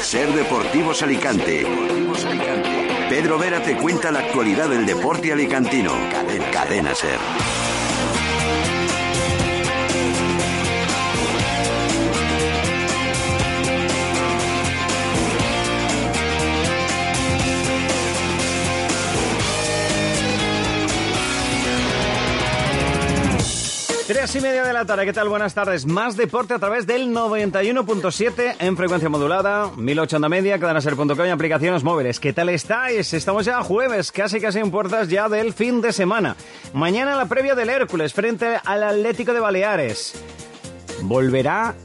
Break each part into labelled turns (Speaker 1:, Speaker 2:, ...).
Speaker 1: Ser Deportivos Alicante. Pedro Vera te cuenta la actualidad del deporte alicantino. Cadena Ser.
Speaker 2: Tres y media de la tarde, ¿qué tal? Buenas tardes. Más deporte a través del 91.7 en frecuencia modulada, 1008 onda media, cadanaser.com y aplicaciones móviles. ¿Qué tal estáis? Estamos ya jueves, casi casi en puertas ya del fin de semana. Mañana la previa del Hércules frente al Atlético de Baleares. ¿Volverá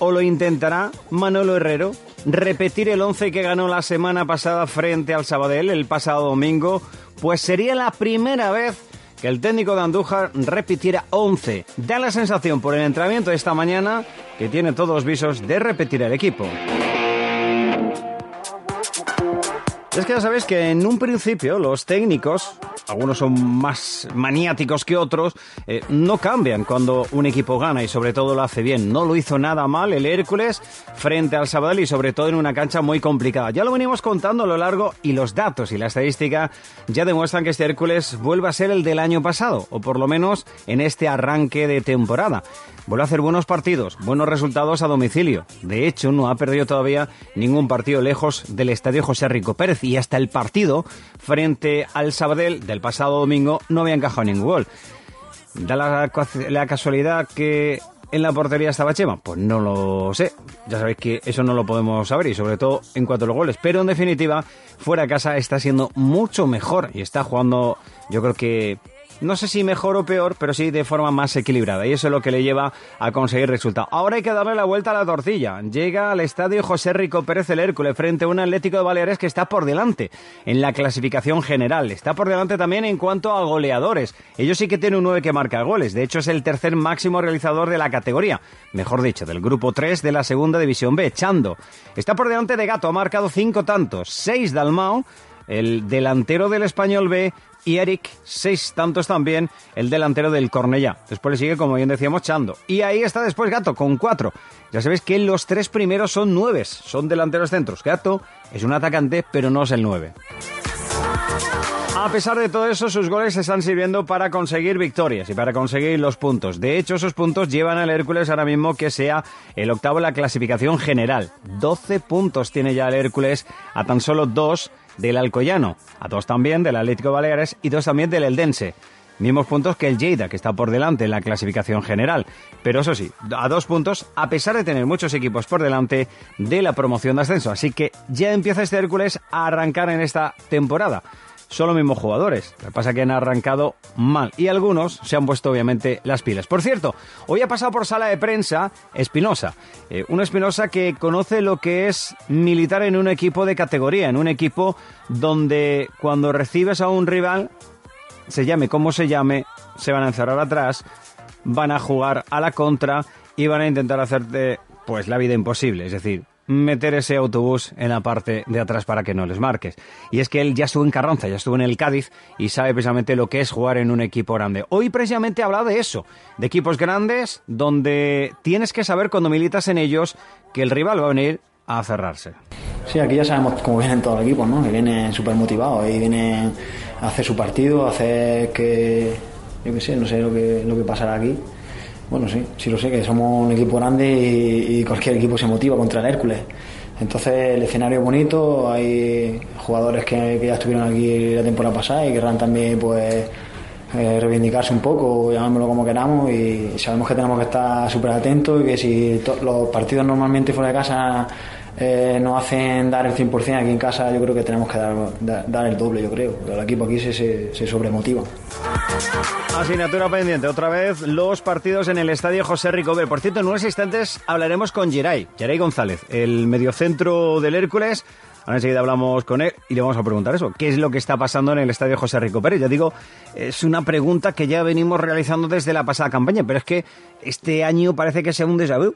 Speaker 2: o lo intentará Manolo Herrero? ¿Repetir el 11 que ganó la semana pasada frente al Sabadell el pasado domingo? Pues sería la primera vez que el técnico de Andújar repitiera 11. Da la sensación por el entrenamiento de esta mañana que tiene todos los visos de repetir el equipo. Es que ya sabéis que en un principio los técnicos, algunos son más maniáticos que otros, eh, no cambian cuando un equipo gana y sobre todo lo hace bien. No lo hizo nada mal el Hércules frente al Sabadell y sobre todo en una cancha muy complicada. Ya lo venimos contando a lo largo y los datos y la estadística ya demuestran que este Hércules vuelve a ser el del año pasado, o por lo menos en este arranque de temporada. Vuelve a hacer buenos partidos, buenos resultados a domicilio. De hecho, no ha perdido todavía ningún partido lejos del estadio José Rico Pérez y hasta el partido frente al Sabadell del pasado domingo no había encajado ningún gol. Da la, casualidad que en la portería estaba Chema? Pues no lo sé. Ya sabéis que eso no lo podemos saber y sobre todo en cuanto a los goles. Pero en definitiva, fuera de casa está siendo mucho mejor y está jugando, yo creo que no sé si mejor o peor, pero sí de forma más equilibrada. Y eso es lo que le lleva a conseguir resultados. Ahora hay que darle la vuelta a la tortilla. Llega al estadio José Rico Pérez el Hércules frente a un Atlético de Baleares que está por delante en la clasificación general. Está por delante también en cuanto a goleadores. Ellos sí que tienen un 9 que marca goles. De hecho, es el tercer máximo realizador de la categoría. Mejor dicho, del grupo 3 de la segunda división B, Chando. Está por delante de Gato, ha marcado 5 tantos, 6 Dalmao el delantero del Español B y Eric, seis tantos también, el delantero del Cornellá. Después le sigue, como bien decíamos, Chando. Y ahí está después Gato, con cuatro. Ya sabéis que los tres primeros son nueves, son delanteros centros. Gato es un atacante, pero no es el nueve. A pesar de todo eso, sus goles están sirviendo para conseguir victorias y para conseguir los puntos. De hecho, esos puntos llevan al Hércules ahora mismo que sea el octavo en la clasificación general. 12 puntos tiene ya el Hércules a tan solo dos del Alcoyano, a dos también del Atlético Baleares y dos también del Eldense. Mismos puntos que el Lleida, que está por delante en la clasificación general. Pero eso sí, a dos puntos, a pesar de tener muchos equipos por delante de la promoción de ascenso. Así que ya empieza este Hércules a arrancar en esta temporada son los mismos jugadores. Lo que pasa es que han arrancado mal y algunos se han puesto obviamente las pilas. Por cierto, hoy ha pasado por sala de prensa Espinosa, eh, una Espinosa que conoce lo que es militar en un equipo de categoría, en un equipo donde cuando recibes a un rival, se llame como se llame, se van a encerrar atrás, van a jugar a la contra y van a intentar hacerte pues la vida imposible, es decir, meter ese autobús en la parte de atrás para que no les marques. Y es que él ya estuvo en Carranza, ya estuvo en el Cádiz y sabe precisamente lo que es jugar en un equipo grande. Hoy precisamente ha hablado de eso, de equipos grandes donde tienes que saber cuando militas en ellos que el rival va a venir a cerrarse.
Speaker 3: Sí, aquí ya sabemos cómo vienen todos los equipos, ¿no? Que vienen súper motivados y vienen a hacer su partido, a hacer que... Yo qué sé, no sé lo que, lo que pasará aquí bueno, sí, sí lo sé, que somos un equipo grande y, cualquier equipo se motiva contra el Hércules. Entonces el escenario es bonito, hay jugadores que, ya estuvieron aquí la temporada pasada y querrán también pues eh, reivindicarse un poco, llamémoslo como queramos y sabemos que tenemos que estar súper atentos y que si los partidos normalmente fuera de casa eh, nos hacen dar el 100% aquí en casa, yo creo que tenemos que dar, dar, el doble, yo creo. El equipo aquí se, se, sobremotiva.
Speaker 2: Asignatura pendiente, otra vez los partidos en el estadio José Ricover. Por cierto, en unos instantes hablaremos con Geray, Geray González, el mediocentro del Hércules. Ahora enseguida hablamos con él y le vamos a preguntar eso. ¿Qué es lo que está pasando en el estadio José Rico Pérez? Ya digo, es una pregunta que ya venimos realizando desde la pasada campaña, pero es que este año parece que sea un déjà vu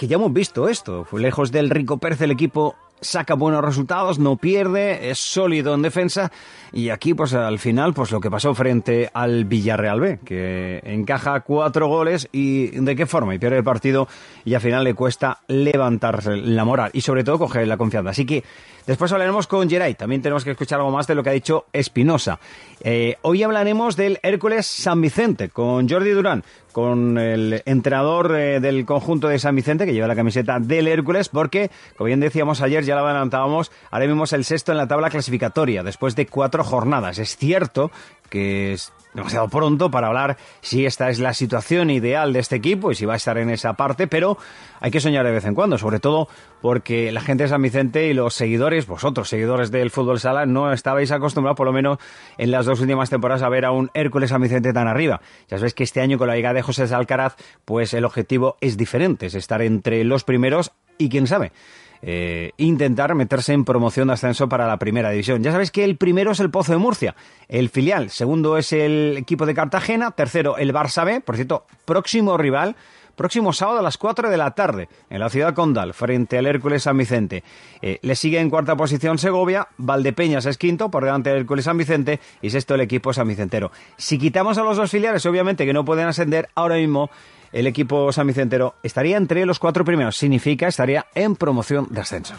Speaker 2: que ya hemos visto esto. Fue lejos del Rico Pérez el equipo saca buenos resultados, no pierde, es sólido en defensa y aquí pues al final pues lo que pasó frente al Villarreal B, que encaja cuatro goles y de qué forma y pierde el partido y al final le cuesta levantar la moral y sobre todo coger la confianza. Así que Después hablaremos con Geray. También tenemos que escuchar algo más de lo que ha dicho Espinosa. Eh, hoy hablaremos del Hércules San Vicente con Jordi Durán, con el entrenador eh, del conjunto de San Vicente que lleva la camiseta del Hércules, porque, como bien decíamos ayer, ya lo adelantábamos, ahora mismo el sexto en la tabla clasificatoria después de cuatro jornadas. Es cierto que es demasiado pronto para hablar si esta es la situación ideal de este equipo y si va a estar en esa parte, pero hay que soñar de vez en cuando, sobre todo porque la gente de San Vicente y los seguidores, vosotros seguidores del fútbol sala, no estabais acostumbrados, por lo menos en las dos últimas temporadas, a ver a un Hércules San Vicente tan arriba. Ya sabéis que este año con la llegada de José Alcaraz, pues el objetivo es diferente, es estar entre los primeros y quién sabe. Eh, intentar meterse en promoción de ascenso para la primera división. Ya sabéis que el primero es el Pozo de Murcia, el filial, segundo es el equipo de Cartagena, tercero el Barça B, por cierto, próximo rival próximo sábado a las 4 de la tarde en la ciudad condal frente al Hércules San Vicente. Eh, le sigue en cuarta posición Segovia, Valdepeñas es quinto por delante del Hércules San Vicente y sexto el equipo San Vicentero. Si quitamos a los dos filiales, obviamente que no pueden ascender, ahora mismo el equipo San Vicentero estaría entre los cuatro primeros, significa estaría en promoción de ascenso.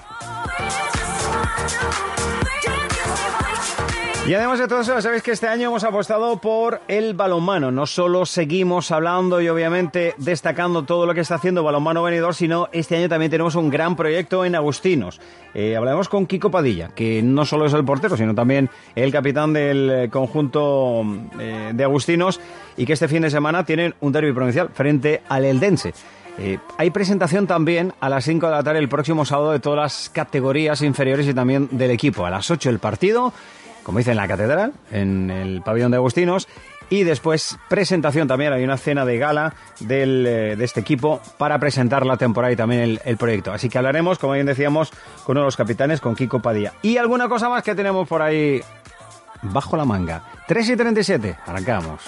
Speaker 2: Y además de todo eso, sabéis que este año hemos apostado por el balonmano. No solo seguimos hablando y obviamente destacando todo lo que está haciendo Balonmano Venidor, sino este año también tenemos un gran proyecto en Agustinos. Eh, con Kiko Padilla, que no solo es el portero, sino también el capitán del eh, conjunto eh, de Agustinos y que este fin de semana tienen un derby provincial frente al Eldense. hay presentación también a las 5 de la tarde el próximo sábado de todas las categorías inferiores y también del equipo. A las 8 el partido como dice en la catedral, en el pabellón de Agustinos. Y después presentación también, hay una cena de gala del, eh, de este equipo para presentar la temporada y también el, proyecto. Así que hablaremos, como bien decíamos, con uno de los capitanes, con Kiko Padilla. Y alguna cosa más que tenemos por ahí bajo la manga. 3 y 37, arrancamos.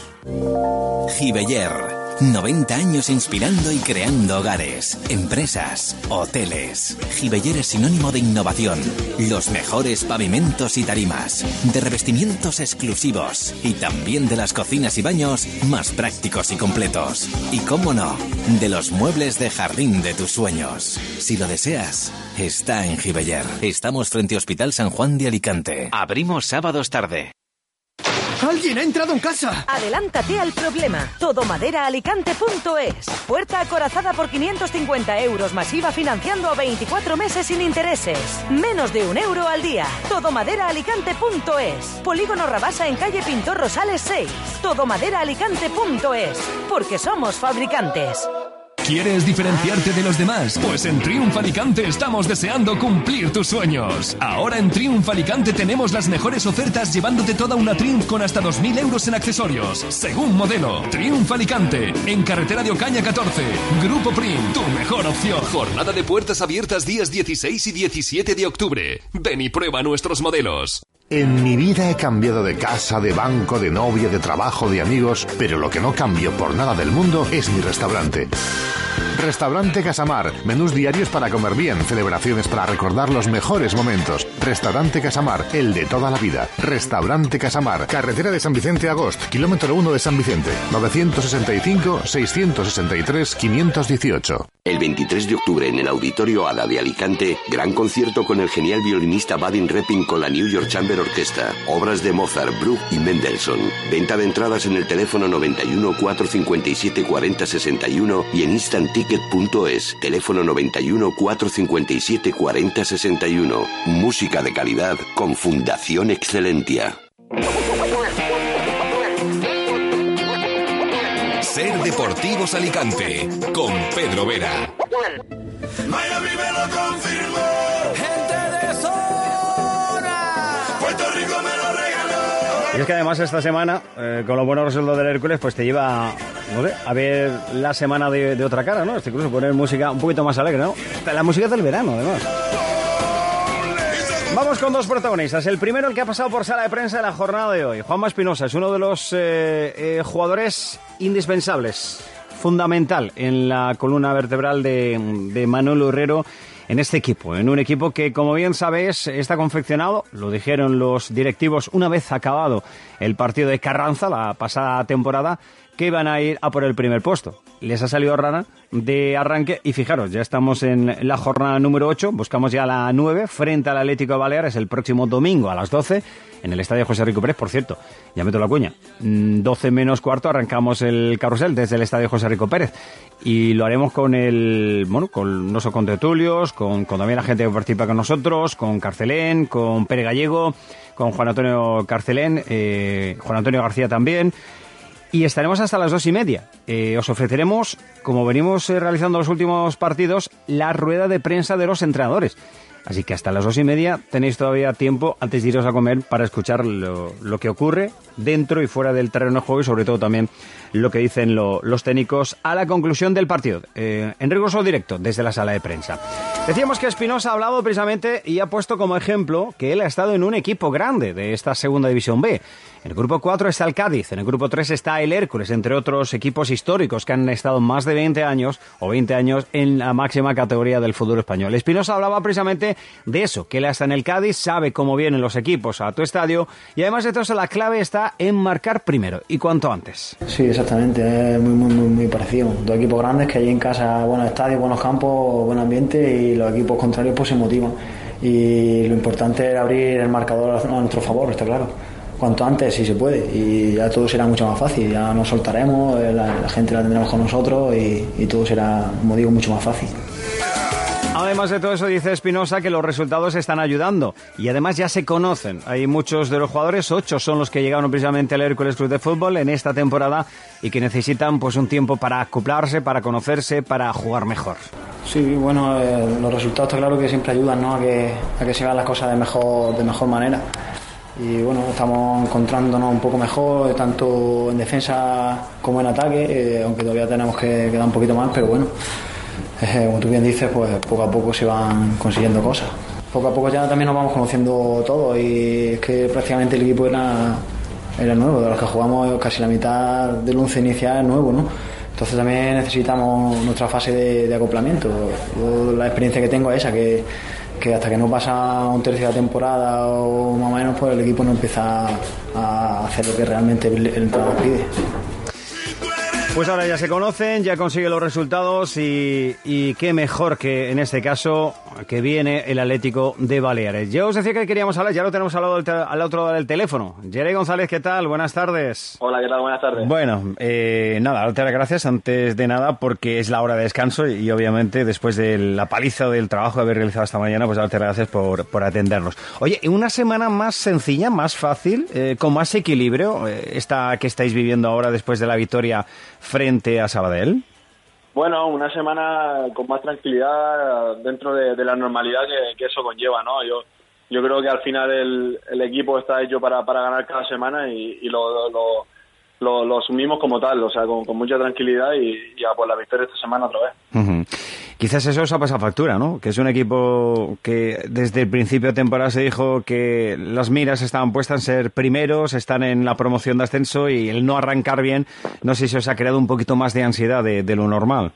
Speaker 4: Gibeller 90 años inspirando y creando hogares, empresas, hoteles. Gibeller es sinónimo de innovación. Los mejores pavimentos y tarimas, de revestimientos exclusivos y también de las cocinas y baños más prácticos y completos. Y cómo no, de los muebles de jardín de tus sueños. Si lo deseas, está en Gibeller. Estamos frente a Hospital San Juan de Alicante. Abrimos sábados tarde.
Speaker 5: ¡Alguien ha entrado en casa!
Speaker 6: Adelántate al problema. Todomaderaalicante.es. Puerta acorazada por 550 euros masiva financiando a 24 meses sin intereses. Menos de un euro al día. Todomaderaalicante.es. Polígono Rabasa en calle Pintor Rosales 6. Todomaderaalicante.es. Porque somos fabricantes.
Speaker 7: ¿Quieres diferenciarte de los demás? Pues en Triunf Alicante estamos deseando cumplir tus sueños. Ahora en Triunf Alicante tenemos las mejores ofertas llevándote toda una Triumph con hasta 2.000 euros en accesorios. Según modelo, Triumph Alicante, en carretera de Ocaña 14. Grupo Prim, tu mejor opción. Jornada de puertas abiertas días 16 y 17 de octubre. Ven y prueba nuestros modelos.
Speaker 8: En mi vida he cambiado de casa, de banco, de novia, de trabajo, de amigos, pero lo que no cambio por nada del mundo es mi restaurante. Restaurante Casamar. Menús diarios para comer bien, celebraciones para recordar los mejores momentos. Restaurante Casamar, el de toda la vida. Restaurante Casamar. Carretera de San Vicente Agost, kilómetro 1 de San Vicente. 965-663-518.
Speaker 1: El 23 de octubre en el Auditorio Ada de Alicante, gran concierto con el genial violinista Vadim Repin con la New York Chamber Orchestra. Obras de Mozart, Bruch y Mendelssohn. Venta de entradas en el teléfono 91 457 40 61 y en instanticket.es. Teléfono 91 457 40 61. Música de calidad con Fundación Excelentia.
Speaker 7: Ser Deportivos Alicante con Pedro Vera.
Speaker 9: Miami me lo confirmó. Gente de zona. Puerto Rico me lo regaló.
Speaker 2: Y es que además esta semana, eh, con los buenos resultados del Hércules, pues te lleva, no sé, a ver la semana de, de otra cara, ¿no? Este incluso poner música un poquito más alegre, ¿no? La música del verano, además. Vamos con dos protagonistas. El primero, el que ha pasado por sala de prensa de la jornada de hoy. Juanma Espinosa es uno de los eh, eh, jugadores indispensables, fundamental en la columna vertebral de, de Manuel Herrero en este equipo, en un equipo que, como bien sabéis, está confeccionado, lo dijeron los directivos una vez acabado el partido de Carranza la pasada temporada, que iban a ir a por el primer puesto. Les ha salido rana de arranque y fijaros, ya estamos en la jornada número 8, buscamos ya la 9 frente al Atlético de Baleares el próximo domingo a las 12 en el Estadio José Rico Pérez, por cierto, ya meto la cuña, 12 mm, menos cuarto arrancamos el carrusel desde el Estadio José Rico Pérez y lo haremos con el, bueno, con no con Tertulios, con, con también la gente que participa con nosotros, con Carcelén, con Pere Gallego, con Juan Antonio Carcelén, eh, Juan Antonio García también, y estaremos hasta las dos y media. Eh, os ofreceremos, como venimos eh, realizando los últimos partidos, la rueda de prensa de los entrenadores. Así que hasta las dos y media tenéis todavía tiempo antes de iros a comer para escuchar lo, que ocurre dentro y fuera del terreno de juego y sobre todo también lo que dicen los técnicos a la conclusión del partido. Eh, en riguroso directo desde la sala de prensa. Decíamos que Espinosa ha hablado precisamente y ha puesto como ejemplo que él ha estado en un equipo grande de esta segunda división B. En el grupo 4 está el Cádiz, en el grupo 3 está el Hércules, entre otros equipos históricos que han estado más de 20 años o 20 años en la máxima categoría del fútbol español. Espinosa hablaba precisamente de eso, que él está en el Cádiz, sabe cómo vienen los equipos a tu estadio y además de todo eso la clave está en marcar primero y cuanto antes.
Speaker 3: Sí, exactamente, es muy, muy, muy, muy parecido. Dos equipos grandes que hay en casa buenos estadios, buenos campos, buen ambiente y los equipos contrarios pues se motivan. Y lo importante es abrir el marcador a nuestro favor, está claro cuanto antes si se puede y ya todo será mucho más fácil, ya nos soltaremos, eh, la, gente la tendremos con nosotros y, y todo será, como digo, mucho más fácil.
Speaker 2: Además de todo eso, dice Espinosa que los resultados están ayudando y además ya se conocen. Hay muchos de los jugadores, ocho son los que llegaron precisamente al Hércules Club de Fútbol en esta temporada y que necesitan pues un tiempo para acoplarse, para conocerse, para jugar mejor.
Speaker 3: Sí, bueno, eh, los resultados está claro que siempre ayudan ¿no? a, que, a que se hagan las cosas de mejor, de mejor manera y bueno, estamos encontrándonos un poco mejor, tanto en defensa como en ataque, eh, aunque todavía tenemos que, quedar un poquito más, pero bueno, eh, como tú bien dices, pues poco a poco se van consiguiendo cosas. Poco a poco ya también nos vamos conociendo todo y es que prácticamente el equipo era, era nuevo, de los que jugamos casi la mitad del once inicial es nuevo, ¿no? Entonces también necesitamos nuestra fase de, acoplamiento. La experiencia que tengo es esa, que que hasta que no pasa un tercio de la temporada o más o menos, pues el equipo no empieza a hacer lo que realmente el entrenador pide.
Speaker 2: Pues ahora ya se conocen, ya consigue los resultados y, y, qué mejor que en este caso que viene el Atlético de Baleares. Yo os decía que queríamos hablar, ya lo tenemos al, lado al otro lado del teléfono. Jerry González, ¿qué tal? Buenas tardes.
Speaker 10: Hola, ¿qué tal? Buenas tardes.
Speaker 2: Bueno, eh, nada, darte las gracias antes de nada porque es la hora de descanso y, obviamente después de la paliza del trabajo que habéis realizado esta mañana, pues darte las gracias por, por atendernos. Oye, una semana más sencilla, más fácil, eh, con más equilibrio, eh, esta que estáis viviendo ahora después de la victoria frente a Sabadell?
Speaker 10: Bueno, una semana con más tranquilidad dentro de, la normalidad que, eso conlleva, ¿no? Yo yo creo que al final el, equipo está hecho para, para ganar cada semana y, lo, lo, lo, asumimos como tal, o sea, con, mucha tranquilidad y ya por la victoria esta semana otra vez.
Speaker 2: Quizás eso os ha pasado factura, ¿no? Que es un equipo que desde el principio de temporada se dijo que las miras estaban puestas en ser primeros, están en la promoción de ascenso y el no arrancar bien, no sé si os ha creado un poquito más de ansiedad de, lo normal.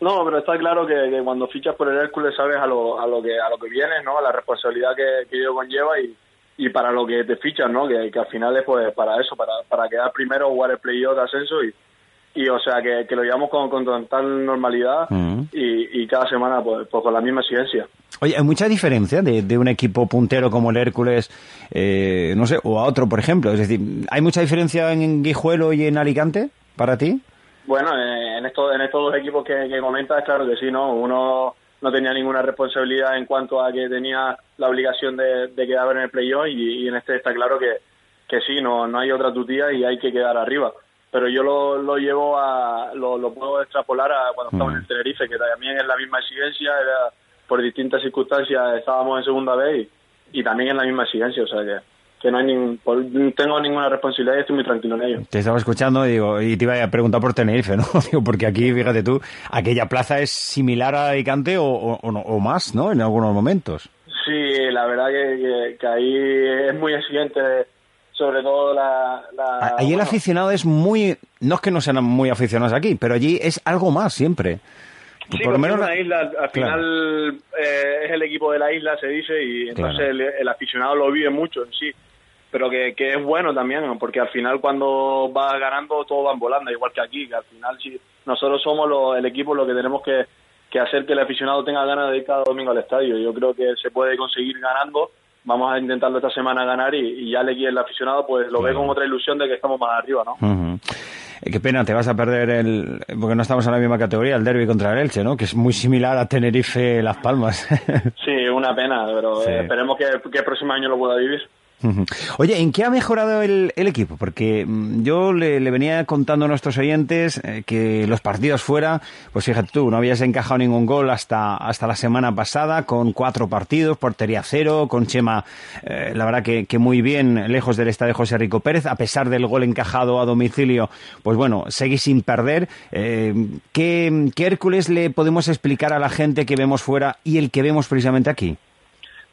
Speaker 10: No, pero está claro que, cuando fichas por el Hércules sabes a lo, a lo que a lo que vienes, ¿no? A la responsabilidad que, ello conlleva y, para lo que te fichas, ¿no? Que, que al final es pues para eso, para, para quedar primero, jugar el playoff de ascenso y, y o sea que, lo llevamos con, con total normalidad y, y, cada semana pues, pues, con la misma exigencia.
Speaker 2: Oye, ¿hay mucha diferencia de, de un equipo puntero como el Hércules, eh, no sé, o a otro, por ejemplo? Es decir, ¿hay mucha diferencia en Guijuelo y en Alicante para ti?
Speaker 10: Bueno, eh, en, estos, en estos dos equipos que, que comentas, claro que sí, ¿no? Uno no tenía ninguna responsabilidad en cuanto a que tenía la obligación de, de quedar en el playoff y, y en este está claro que, que sí, no, no hay otra tutía y hay que quedar arriba pero yo lo, lo llevo a, lo, lo, puedo extrapolar a cuando estamos en el Tenerife, que también es la misma exigencia, era, por distintas circunstancias estábamos en segunda vez y, también es la misma exigencia, o sea que, que no hay ni, tengo ninguna responsabilidad y estoy muy tranquilo en ello.
Speaker 2: Te estaba escuchando y, digo, y te iba a preguntar por Tenerife, ¿no? digo, porque aquí, fíjate tú, aquella plaza es similar a Alicante o, o, o más, ¿no? En algunos momentos.
Speaker 10: Sí, la verdad que, que ahí es muy exigente sobre todo la... la
Speaker 2: allí el aficionado es muy... No es que no sean muy aficionados aquí, pero allí es algo más siempre.
Speaker 10: Sí,
Speaker 2: por lo menos la-
Speaker 10: isla, al
Speaker 2: Claro.
Speaker 10: final eh, es el equipo de la isla, se dice, y entonces
Speaker 2: Claro.
Speaker 10: el, el aficionado lo vive mucho en sí. Pero que, que es bueno también, ¿no? porque al final cuando va ganando todos van volando, igual que aquí, que al final si nosotros somos lo- el equipo lo que tenemos que, que hacer que el aficionado tenga ganas de ir cada domingo al estadio. Yo creo que se puede conseguir ganando, vamos a intentarlo esta semana ganar y, y ya el, el aficionado pues lo ve con otra ilusión de que estamos más arriba, ¿no?
Speaker 2: Eh, Qué pena, te vas a perder el. Porque no estamos en la misma categoría, el derby contra el Elche, ¿no? Que es muy similar a Tenerife Las Palmas.
Speaker 10: Sí, una pena, pero
Speaker 2: Sí.
Speaker 10: eh, esperemos que, que el próximo año lo pueda vivir.
Speaker 2: Oye, ¿en qué ha mejorado el, el equipo? Porque mm, yo le, venía contando a nuestros oyentes eh, que los partidos fuera, pues fíjate tú, no habías encajado ningún gol hasta, hasta la semana pasada, con cuatro partidos, portería cero, con Chema, eh, la verdad que, muy bien, lejos del estadio José Rico Pérez, a pesar del gol encajado a domicilio, pues bueno, seguís sin perder. Eh, ¿qué, ¿Qué Hércules le podemos explicar a la gente que vemos fuera y el que vemos precisamente aquí?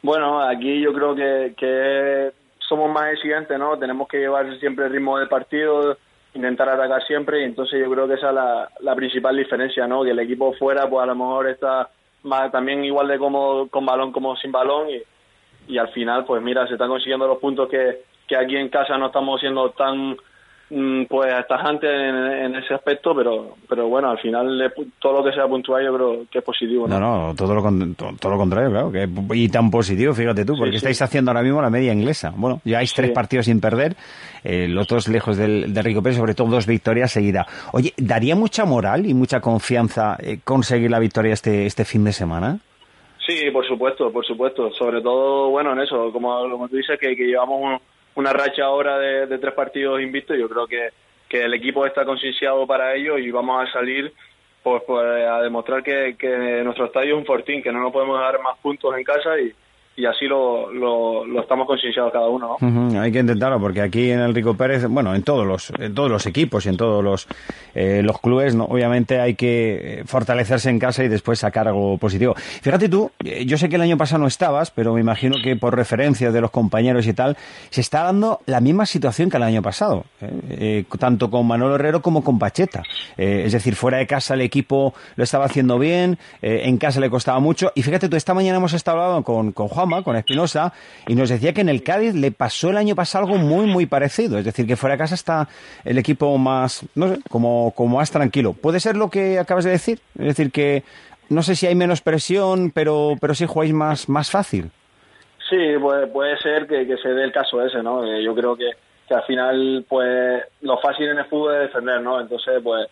Speaker 10: Bueno, aquí yo creo que, que somos más exigentes, ¿no? Tenemos que llevar siempre el ritmo del partido, intentar atacar siempre y entonces yo creo que esa es la, la principal diferencia, ¿no? Que el equipo fuera pues a lo mejor está más, también igual de cómodo con balón como sin balón y, y al final pues mira, se están consiguiendo los puntos que, que aquí en casa no estamos siendo tan pues tajantes en, en ese aspecto, pero pero bueno, al final todo lo que sea puntual yo creo que es positivo, ¿no?
Speaker 2: No, no, todo lo, todo lo contrario, claro. Que, y tan positivo, fíjate tú, porque
Speaker 10: Sí, sí.
Speaker 2: estáis haciendo ahora mismo la media inglesa. Bueno, lleváis
Speaker 10: Sí.
Speaker 2: tres partidos sin perder, eh, los dos lejos del, del Rico Pérez, sobre todo dos victorias seguidas. Oye, ¿daría mucha moral y mucha confianza eh, conseguir la victoria este, este fin de semana?
Speaker 10: Sí, por supuesto, por supuesto. Sobre todo, bueno, en eso, como, como tú dices, que, que llevamos un- una racha ahora de, tres partidos invictos. Yo creo que, que el equipo está concienciado para ello y vamos a salir pues, pues a demostrar que, que nuestro estadio es un fortín, que no nos podemos dar más puntos en casa y, y así lo, lo, estamos concienciados cada uno,
Speaker 2: hay que intentarlo porque aquí en el Rico Pérez, bueno, en todos los, en todos los equipos y en todos los, eh, los clubes, ¿no? obviamente hay que eh, fortalecerse en casa y después sacar algo positivo. Fíjate tú, eh, yo sé que el año pasado no estabas, pero me imagino que por referencias de los compañeros y tal, se está dando la misma situación que el año pasado, eh, eh, tanto con Manolo Herrero como con Pacheta. Eh, es decir, fuera de casa el equipo lo estaba haciendo bien, en casa le costaba mucho. Y fíjate tú, esta mañana hemos estado hablando con, con Con Espinosa, y nos decía que en el Cádiz le pasó el año pasado algo muy, muy parecido. Es decir, que fuera de casa está el equipo más, no sé, como, como más tranquilo. ¿Puede ser lo que acabas de decir? Es decir, que no sé si hay menos presión, pero, pero sí jugáis más, más fácil.
Speaker 10: Sí, puede, puede ser que, que se dé el caso ese, ¿no? Eh, yo creo que, que al final, pues, lo fácil en el fútbol es defender, ¿no? Entonces, pues,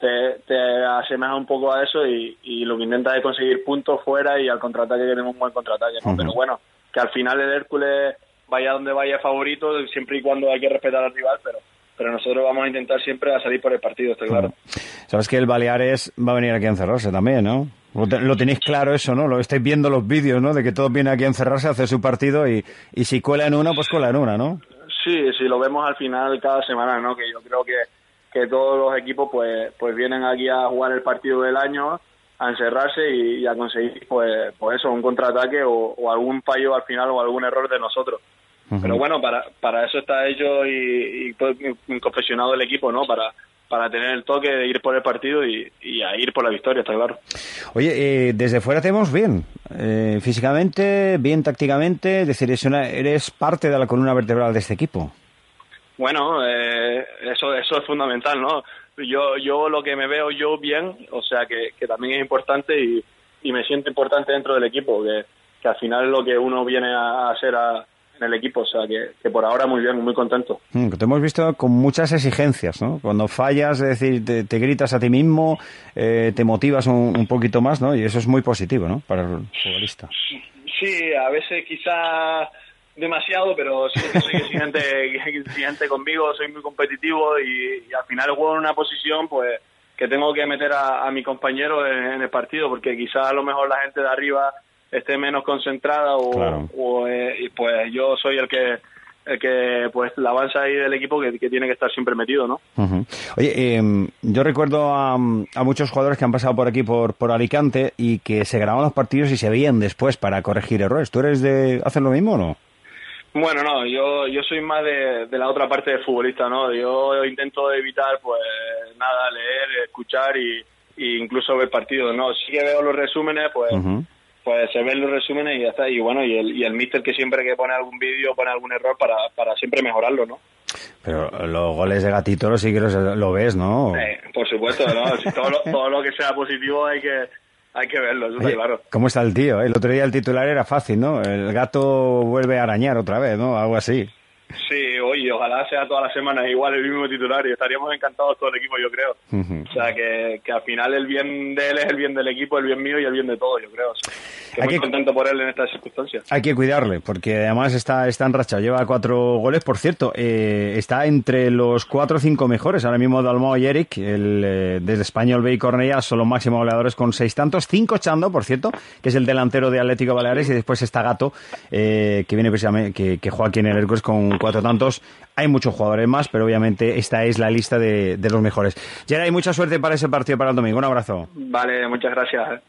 Speaker 10: te, te asemeja un poco a eso y, y lo que intenta es conseguir puntos fuera y al contraataque que tenemos un buen contraataque, ¿no? Pero bueno, que al final el Hércules vaya donde vaya favorito, siempre y cuando hay que respetar al rival, pero pero nosotros vamos a intentar siempre a salir por el partido, está claro.
Speaker 2: Sabes que el Baleares va a venir aquí a encerrarse también, ¿no? Lo, te- lo tenéis claro eso, ¿no? Lo estáis viendo los vídeos, ¿no? De que todos vienen aquí a encerrarse a hacer su partido y, y si cuela en una, pues cuela en una, ¿no?
Speaker 10: Sí, sí, lo vemos al final cada semana, ¿no? Que yo creo que, que todos los equipos pues pues vienen aquí a jugar el partido del año, a encerrarse y, y a conseguir pues, pues eso, un contraataque o, o algún fallo al final o algún error de nosotros. Pero bueno, para, para eso está hecho y, y confesionado el equipo, ¿no? Para, para tener el toque de ir por el partido y, a ir por la victoria, está claro.
Speaker 2: Oye, eh, desde fuera te vemos bien, eh, físicamente, bien tácticamente, es decir, es una- eres parte de la columna vertebral de este equipo.
Speaker 10: Bueno, eh, eso eso es fundamental, ¿no? Yo yo lo que me veo yo bien, o sea que, que también es importante y, y me siento importante dentro del equipo, que, que al final es lo que uno viene a hacer a- en el equipo, o sea que, que por ahora muy bien, muy contento.
Speaker 2: Mm, te hemos visto con muchas exigencias, ¿no? Cuando fallas, es decir, te, te gritas a ti mismo, eh, te motivas un, un poquito más, ¿no? Y eso es muy positivo, ¿no? Para el futbolista.
Speaker 10: Sí, a veces quizá demasiado, pero sí que soy exigente, exigente conmigo, soy muy competitivo y, y al final juego en una posición pues que tengo que meter a, a mi compañero en, en el partido porque quizá a lo mejor la gente de arriba esté menos concentrada o,
Speaker 2: Claro.
Speaker 10: o, eh, pues yo soy el que el que pues la avanza ahí del equipo que, que tiene que estar siempre metido, ¿no?
Speaker 2: Ujú. Oye, eh, yo recuerdo a, a muchos jugadores que han pasado por aquí, por, por Alicante, y que se grababan los partidos y se veían después para corregir errores. ¿Tú eres de hacer lo mismo o no?
Speaker 10: Bueno, no, yo, yo soy más de, de la otra parte del futbolista, ¿no? Yo intento evitar, pues, nada, leer, escuchar y, e incluso ver partidos. No, sí que veo los resúmenes, pues pues se ven los resúmenes y ya está. Y bueno, y el, y el mister que siempre que pone algún vídeo pone algún error para, para siempre mejorarlo, ¿no?
Speaker 2: Pero los goles de Gatito sí que lo ves, ¿no?
Speaker 10: por supuesto, ¿no? todo, lo, todo lo que sea positivo hay que hay que verlo, eso claro.
Speaker 2: ¿Cómo está el tío? El otro día el titular era fácil, ¿no? El gato vuelve a arañar otra vez, ¿no? Algo así.
Speaker 10: Sí, oye, ojalá sea todas las semanas igual el mismo titular y estaríamos encantados todo el equipo, yo creo. O sea, que, que, al final el bien de él es el bien del equipo, el bien mío y el bien de todos, yo creo. Hay muy contento por él en estas circunstancias.
Speaker 2: Hay que cuidarle, porque además está, está en racha, lleva cuatro goles, por cierto, eh, está entre los cuatro o cinco mejores, ahora mismo Dalmau y Eric, el, eh, desde Español B y Cornella son los máximos goleadores con seis tantos, cinco Chando, por cierto, que es el delantero de Atlético Baleares, y después está Gato, eh, que viene precisamente, que, que juega aquí en el Hércules con cuatro tantos. Hay muchos jugadores más, pero obviamente esta es la lista de, los mejores. hay mucha suerte para ese partido para el domingo. Un abrazo.
Speaker 10: Vale, muchas gracias.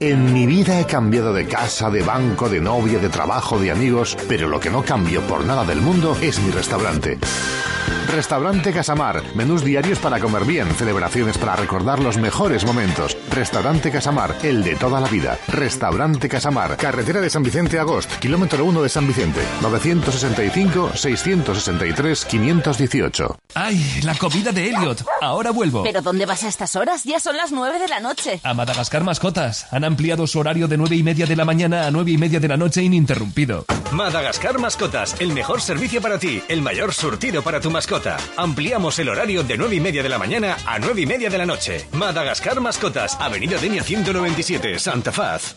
Speaker 8: En mi vida he cambiado de casa, de banco, de novia, de trabajo, de amigos, pero lo que no cambio por nada del mundo es mi restaurante. Restaurante Casamar. Menús diarios para comer bien, celebraciones para recordar los mejores momentos. Restaurante Casamar, el de toda la vida. Restaurante Casamar. Carretera de San Vicente Agost, kilómetro 1 de San Vicente. 965-663-518.
Speaker 7: ¡Ay, la comida de Elliot! Ahora vuelvo.
Speaker 11: ¿Pero dónde vas a estas horas? Ya son las 9 de la noche.
Speaker 7: A Madagascar Mascotas. Han ampliado su horario de 9 y media de la mañana a 9 y media de la noche ininterrumpido.
Speaker 12: Madagascar Mascotas, el mejor servicio para ti, el mayor surtido para tu mascota Ampliamos el horario de 9 y media de la mañana a 9 y media de la noche. Madagascar Mascotas, Avenida Denia 197, Santa Faz.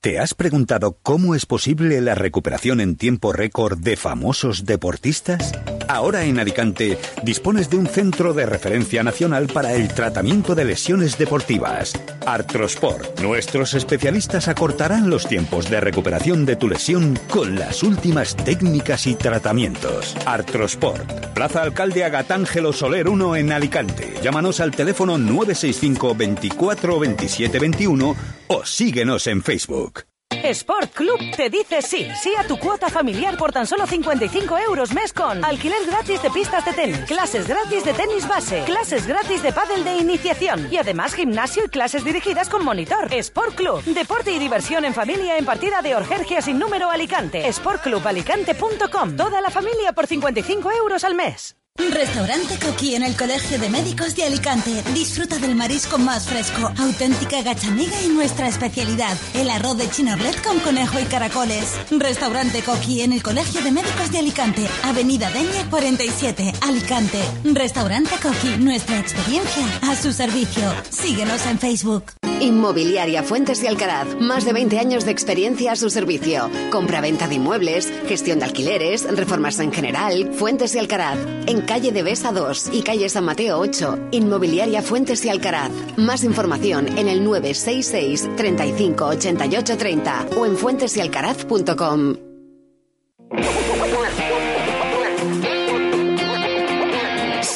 Speaker 13: ¿Te has preguntado cómo es posible la recuperación en tiempo récord de famosos deportistas? Ahora en Alicante dispones de un centro de referencia nacional para el tratamiento de lesiones deportivas. Artrosport. Nuestros especialistas acortarán los tiempos de recuperación de tu lesión con las últimas técnicas y tratamientos. Artrosport. Plaza Alcalde Agatángelo Soler 1 en Alicante. Llámanos al teléfono 965 24 27 21 o síguenos en Facebook.
Speaker 6: Sport Club te dice sí, sí a tu cuota familiar por tan solo 55 euros mes con alquiler gratis de pistas de tenis, clases gratis de tenis base, clases gratis de pádel de iniciación y además gimnasio y clases dirigidas con monitor. Sport Club, deporte y diversión en familia en partida de Orgergia sin número Alicante. Sportclubalicante.com, toda la familia por 55 euros al mes.
Speaker 14: Restaurante Coqui en el Colegio de Médicos de Alicante. Disfruta del marisco más fresco, auténtica gachamiga y nuestra especialidad, el arroz de chinorlet con conejo y caracoles. Restaurante Coqui en el Colegio de Médicos de Alicante, Avenida Deña 47, Alicante. Restaurante Coqui, nuestra experiencia a su servicio. Síguenos en Facebook.
Speaker 15: Inmobiliaria Fuentes y Alcaraz. Más de 20 años de experiencia a su servicio. Compra-venta de inmuebles, gestión de alquileres, reformas en general. Fuentes y Alcaraz. En calle de Besa 2 y calle San Mateo 8. Inmobiliaria Fuentes y Alcaraz. Más información en el 966 35 88 30 o en fuentesyalcaraz.com.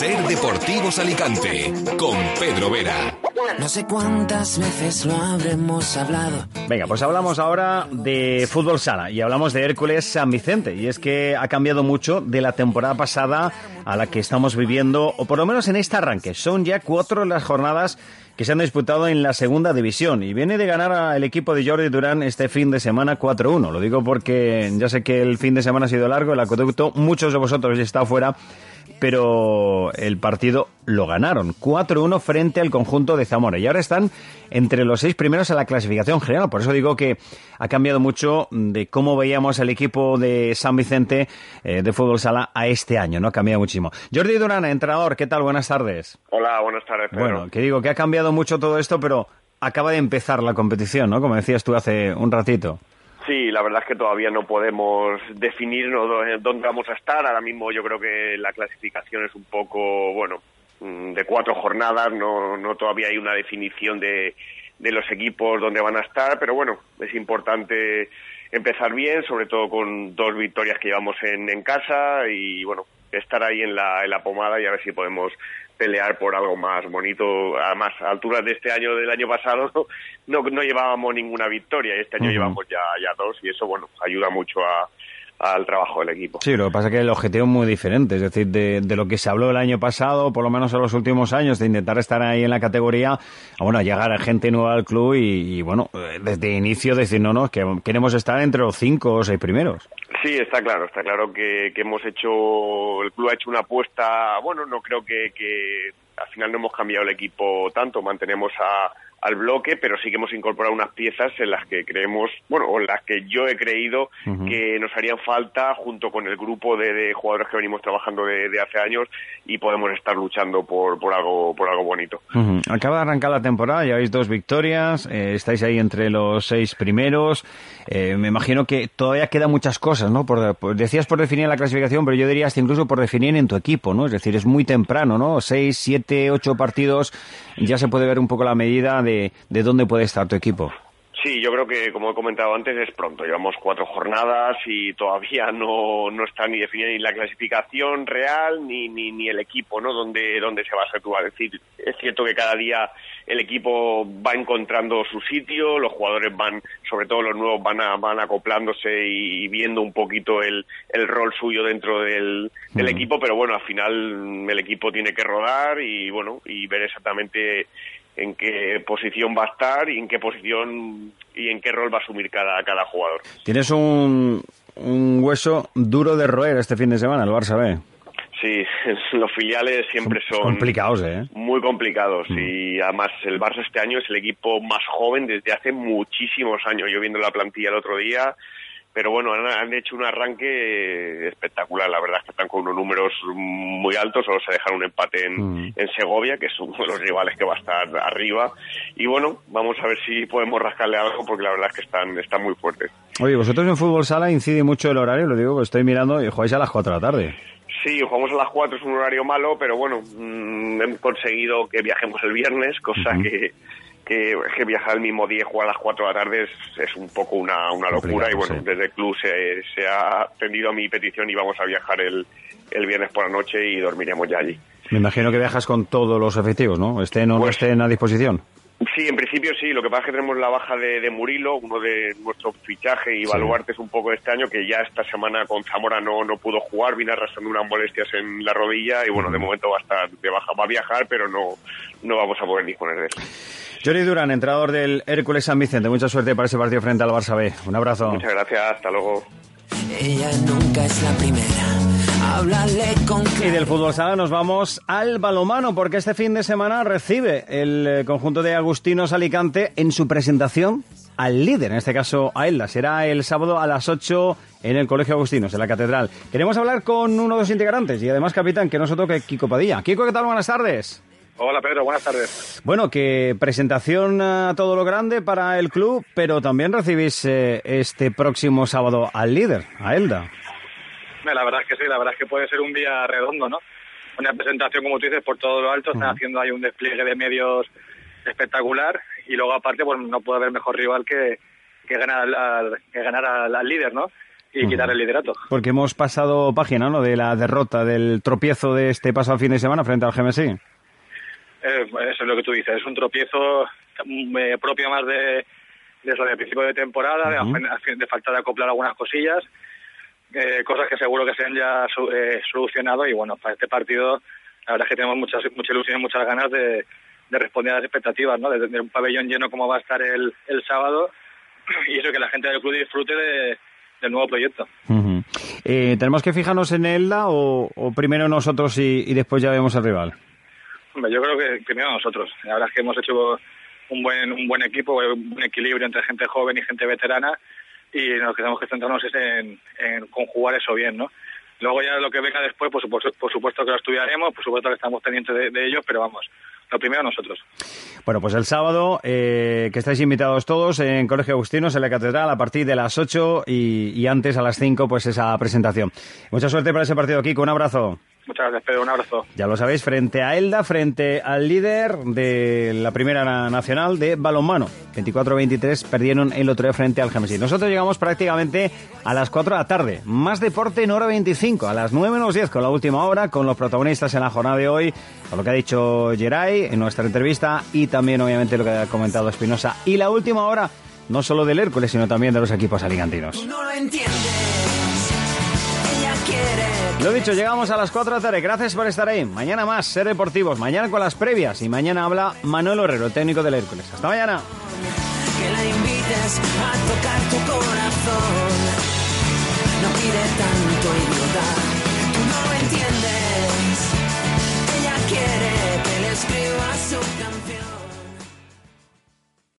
Speaker 7: Ser Deportivos Alicante con Pedro Vera.
Speaker 16: No sé cuántas veces lo habremos hablado.
Speaker 2: Venga, pues hablamos ahora de fútbol sala y hablamos de Hércules San Vicente. Y es que ha cambiado mucho de la temporada pasada a la que estamos viviendo, o por lo menos en este arranque. Son ya cuatro las jornadas que se han disputado en la segunda división y viene de ganar al equipo de Jordi Durán este fin de semana 4-1. Lo digo porque ya sé que el fin de semana ha sido largo, el acueducto, muchos de vosotros ya está fuera pero el partido lo ganaron 4-1 frente al conjunto de Zamora y ahora están entre los seis primeros a la clasificación general. Por eso digo que ha cambiado mucho de cómo veíamos el equipo de San Vicente eh, de fútbol sala a este año, ¿no? Ha cambiado muchísimo. Jordi Durán, entrenador, ¿qué tal? Buenas tardes.
Speaker 10: Hola, buenas tardes.
Speaker 2: Bueno, que digo que ha cambiado mucho todo esto, pero acaba de empezar la competición, ¿no? Como decías tú hace un ratito.
Speaker 10: Sí, la verdad es que todavía no podemos definirnos dónde vamos a estar. Ahora mismo yo creo que la clasificación es un poco, bueno, mm, de cuatro jornadas, no, no todavía hay una definición de, de los equipos donde van a estar, pero bueno, es importante empezar bien, sobre todo con dos victorias que llevamos en, en casa y bueno, estar ahí en la, en la pomada y a ver si podemos pelear por algo más bonito. Además, a alturas de este año, del año pasado, no, no llevábamos ninguna victoria y este año llevamos ya, ya dos y eso, bueno, ayuda mucho a,
Speaker 17: al trabajo del equipo.
Speaker 2: Sí, lo que pasa es que el objetivo es muy diferente, es decir, de, de, lo que se habló el año pasado, por lo menos en los últimos años, de intentar estar ahí en la categoría, a, bueno, llegar a gente nueva al club y, y, bueno, desde inicio decir, no, no, que queremos estar entre los cinco o seis primeros.
Speaker 17: Sí, está claro, está claro que, que hemos hecho, el club ha hecho una apuesta, bueno, no creo que, que al final no hemos cambiado el equipo tanto, mantenemos a al bloque, pero sí que hemos incorporado unas piezas en las que creemos, bueno, o en las que yo he creído uh -huh. que nos harían falta junto con el grupo de, de jugadores que venimos trabajando de, de, hace años y podemos estar luchando por, por algo por algo bonito.
Speaker 2: Uh -huh. Acaba de arrancar la temporada, lleváis dos victorias, eh, estáis ahí entre los seis primeros. Eh, me imagino que todavía quedan muchas cosas, ¿no? Por, por, decías por definir la clasificación, pero yo diría hasta incluso por definir en tu equipo, ¿no? Es decir, es muy temprano, ¿no? Seis, siete, ocho partidos, ya se puede ver un poco la medida de, de dónde puede estar tu equipo.
Speaker 17: Sí, yo creo que, como he comentado antes, es pronto. Llevamos cuatro jornadas y todavía no, no está ni definida ni la clasificación real ni, ni, ni el equipo, ¿no? Donde, donde se va a situar. Es decir, es cierto que cada día el equipo va encontrando su sitio, los jugadores van, sobre todo los nuevos, van, a, van acoplándose y viendo un poquito el, el rol suyo dentro del, del equipo, pero bueno, al final el equipo tiene que rodar y, bueno, y ver exactamente en qué posición va a estar y en qué posición y en qué rol va a asumir cada, cada jugador.
Speaker 2: Tienes un, un hueso duro de roer este fin de semana, el Barça B.
Speaker 17: Sí, los filiales siempre son,
Speaker 2: complicados, ¿eh?
Speaker 17: Muy complicados mm. y además el Barça este año es el equipo más joven desde hace muchísimos años. Yo viendo la plantilla el otro día, pero bueno, han, han, hecho un arranque espectacular. La verdad es que están con unos números muy altos. Solo se dejan un empate en, mm. en, Segovia, que es uno de los rivales que va a estar arriba. Y bueno, vamos a ver si podemos rascarle algo, porque la verdad es que están, están muy fuertes.
Speaker 2: Oye, vosotros en fútbol sala incide mucho el horario, lo digo, que estoy mirando y jugáis a las 4 de la tarde.
Speaker 17: Sí, jugamos a las 4, es un horario malo, pero bueno, mmm, hemos conseguido que viajemos el viernes, cosa uh -huh. que que, que viajar el mismo día y jugar a las 4 de la tarde es, es un poco una, una locura y bueno, sí. desde el club se, se, ha atendido a mi petición y vamos a viajar el, el viernes por la noche y dormiremos ya allí.
Speaker 2: Me imagino que viajas con todos los efectivos, ¿no? ¿Estén o pues, no estén a disposición?
Speaker 17: Sí, en principio sí. Lo que pasa es que tenemos la baja de, de Murilo, uno de nuestro fichaje, y Baluarte es un poco de este año, que ya esta semana con Zamora no, no pudo jugar, vino arrastrando unas molestias en la rodilla y bueno, de momento va a estar de baja, va a viajar, pero no, no vamos a poder disponer de él.
Speaker 2: Johnny Durán, entrenador del Hércules San Vicente. Mucha suerte para ese partido frente al Barça B. Un abrazo.
Speaker 17: Muchas gracias, hasta luego.
Speaker 16: Ella nunca es la primera. Háblale con
Speaker 2: y del fútbol sala nos vamos al balomano porque este fin de semana recibe el eh, conjunto de Agustinos Alicante en su presentación al líder, en este caso a Elda. Será el sábado a las 8 en el Colegio Agustinos, en la Catedral. Queremos hablar con uno de los integrantes y además capitán, que no es otro que Kiko Padilla. Kiko, ¿qué tal? Buenas tardes.
Speaker 18: Hola Pedro, buenas tardes.
Speaker 2: Bueno, que presentación a todo lo grande para el club, pero también recibís eh, este próximo sábado al líder, a Elda.
Speaker 18: La verdad es que sí, la verdad es que puede ser un día redondo, ¿no? Una presentación, como tú dices, por todo lo alto, uh -huh. están haciendo ahí un despliegue de medios espectacular y luego aparte, pues no puede haber mejor rival que, que ganar, al, que ganar al, al líder, ¿no? y quitar el liderato.
Speaker 2: Porque hemos pasado página, ¿no? De la derrota, del tropiezo de este pasado fin de semana frente al GMSI.
Speaker 18: Eh, eso es lo que tú dices, es un tropiezo eh, propio más de, de eso, de principio de temporada, uh -huh. de, de, falta de acoplar algunas cosillas, eh, cosas que seguro que se han ya eh, solucionado y bueno, para este partido la verdad es que tenemos muchas, mucha ilusión y muchas ganas de, de responder a las expectativas, ¿no? De, de, un pabellón lleno como va a estar el, el sábado y eso que la gente del club disfrute de, del nuevo proyecto.
Speaker 2: Uh -huh. ¿Tenemos que fijarnos en Elda o, o primero nosotros y, y, después ya vemos al rival?
Speaker 18: Yo creo que primero nosotros. La verdad es que hemos hecho un buen, un buen equipo, un equilibrio entre gente joven y gente veterana y lo que tenemos que centrarnos es en, conjugar eso bien, ¿no? Luego ya lo que venga después, por, por supuesto que lo estudiaremos, por supuesto que estamos pendientes de, de ello, pero vamos, lo primero nosotros.
Speaker 2: Bueno, pues el sábado, eh, que estáis invitados todos en Colegio Agustinos, en la Catedral, a partir de las 8 y, y antes a las 5, pues esa presentación. Mucha suerte para ese partido, Kiko. Un abrazo.
Speaker 18: Muchas gracias, Pedro. Un abrazo.
Speaker 2: Ya lo sabéis, frente a Elda, frente al líder de la Primera Nacional de Balonmano. 24-23 perdieron el otro día frente al Gemesí. Nosotros llegamos prácticamente a las 4 de la tarde. Más deporte en hora 25. A las 9 menos 10 con la última hora, con los protagonistas en la jornada de hoy, con lo que ha dicho Geray en nuestra entrevista y también, obviamente, lo que ha comentado Espinosa. Y la última hora, no solo del Hércules, sino también de los equipos alicantinos.
Speaker 16: No lo entiendes. quiere.
Speaker 2: Lo dicho, llegamos a las 4 de la tarde. Gracias por estar ahí. Mañana más, Ser Deportivos. Mañana con las previas. Y mañana habla Manuel Herrero, técnico del Hércules. Hasta mañana.
Speaker 16: que la invites a tocar tu corazón. No pide tanto idiota, tú no entiendes. Ella quiere que le escriba su canción.